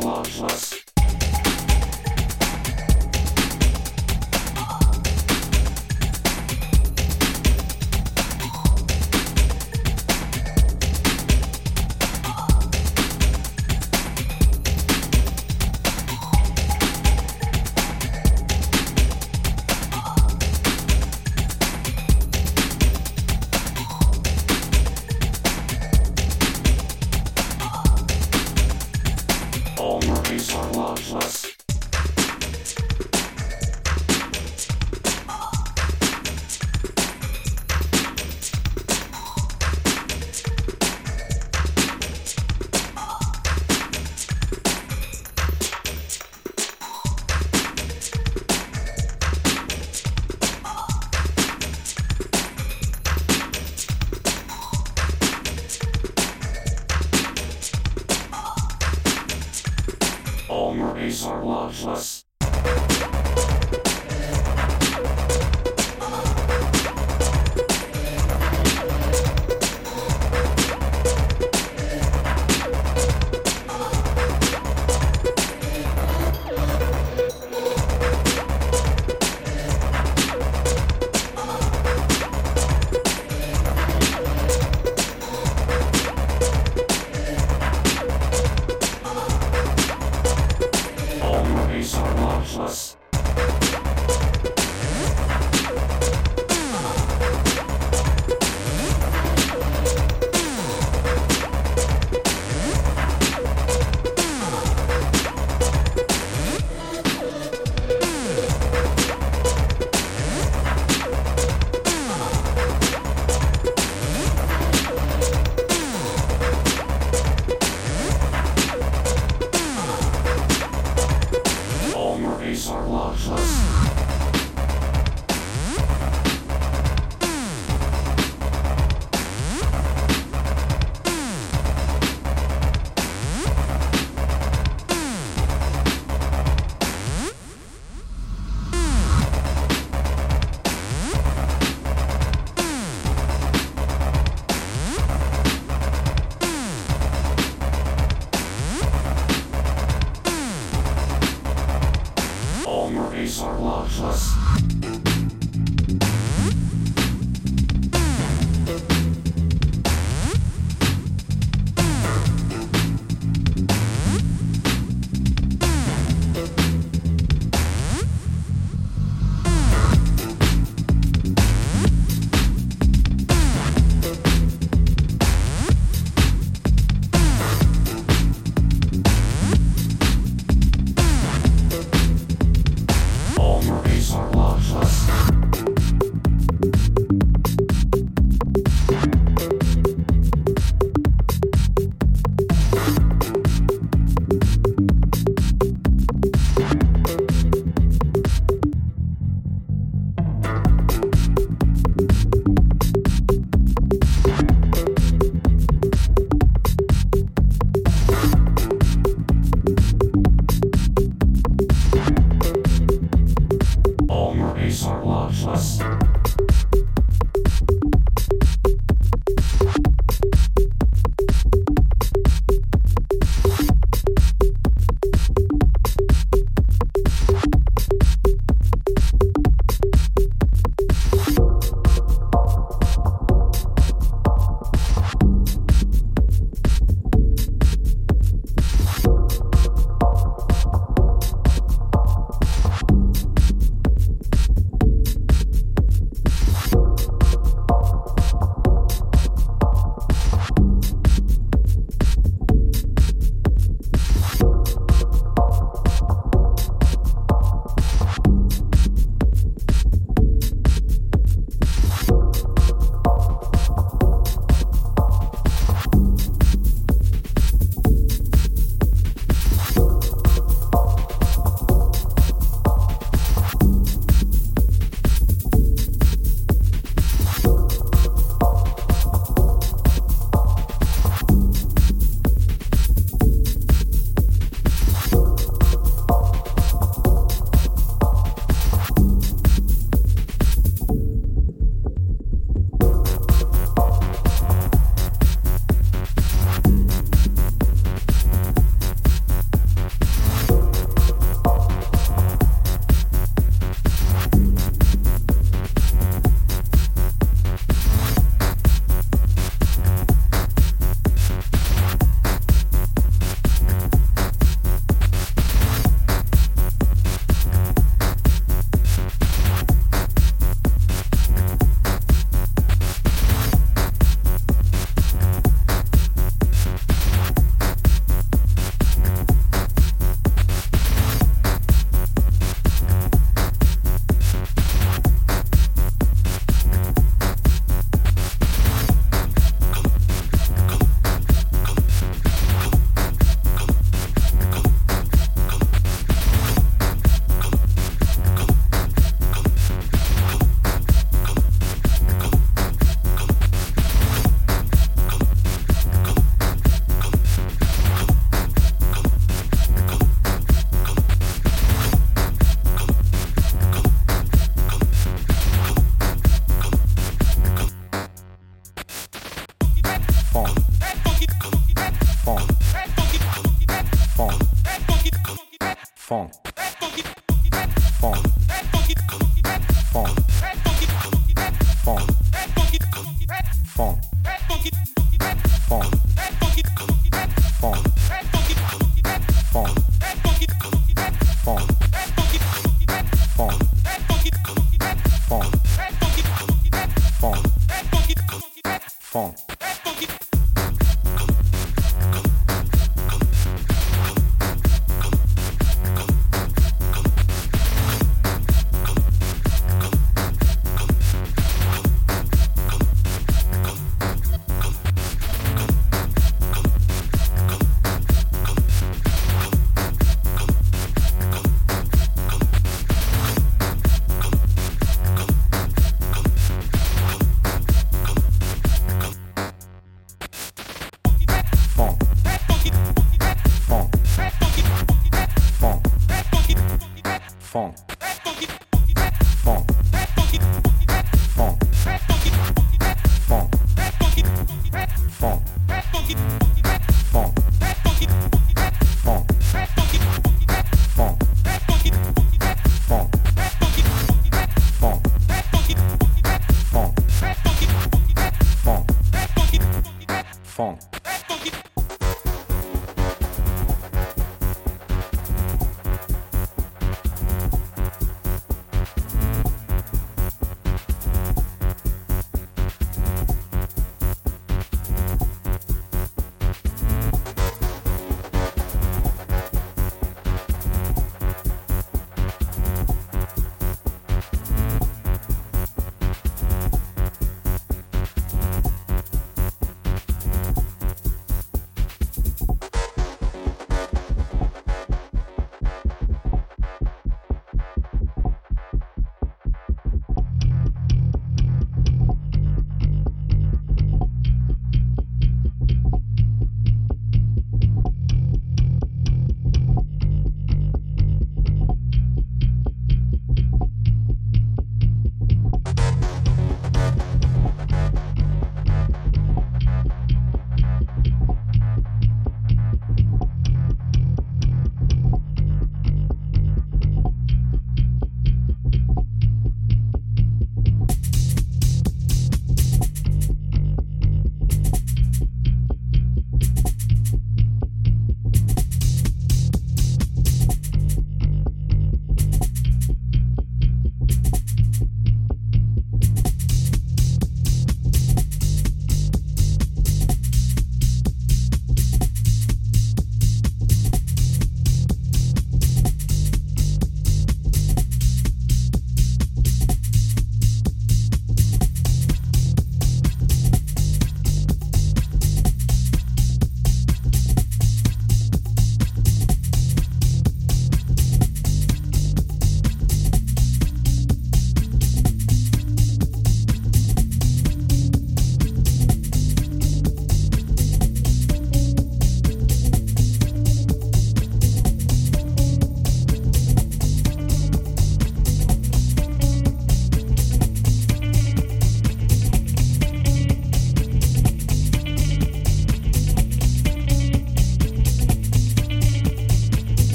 Cosmos.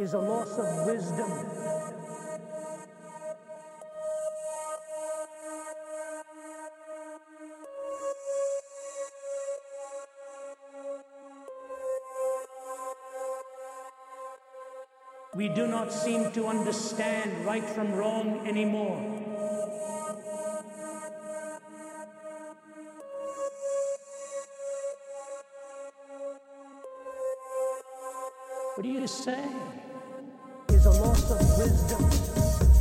Is a loss of wisdom. We do not seem to understand right from wrong anymore. What do you say? Is a loss of wisdom.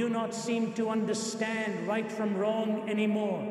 Do not seem to understand right from wrong anymore.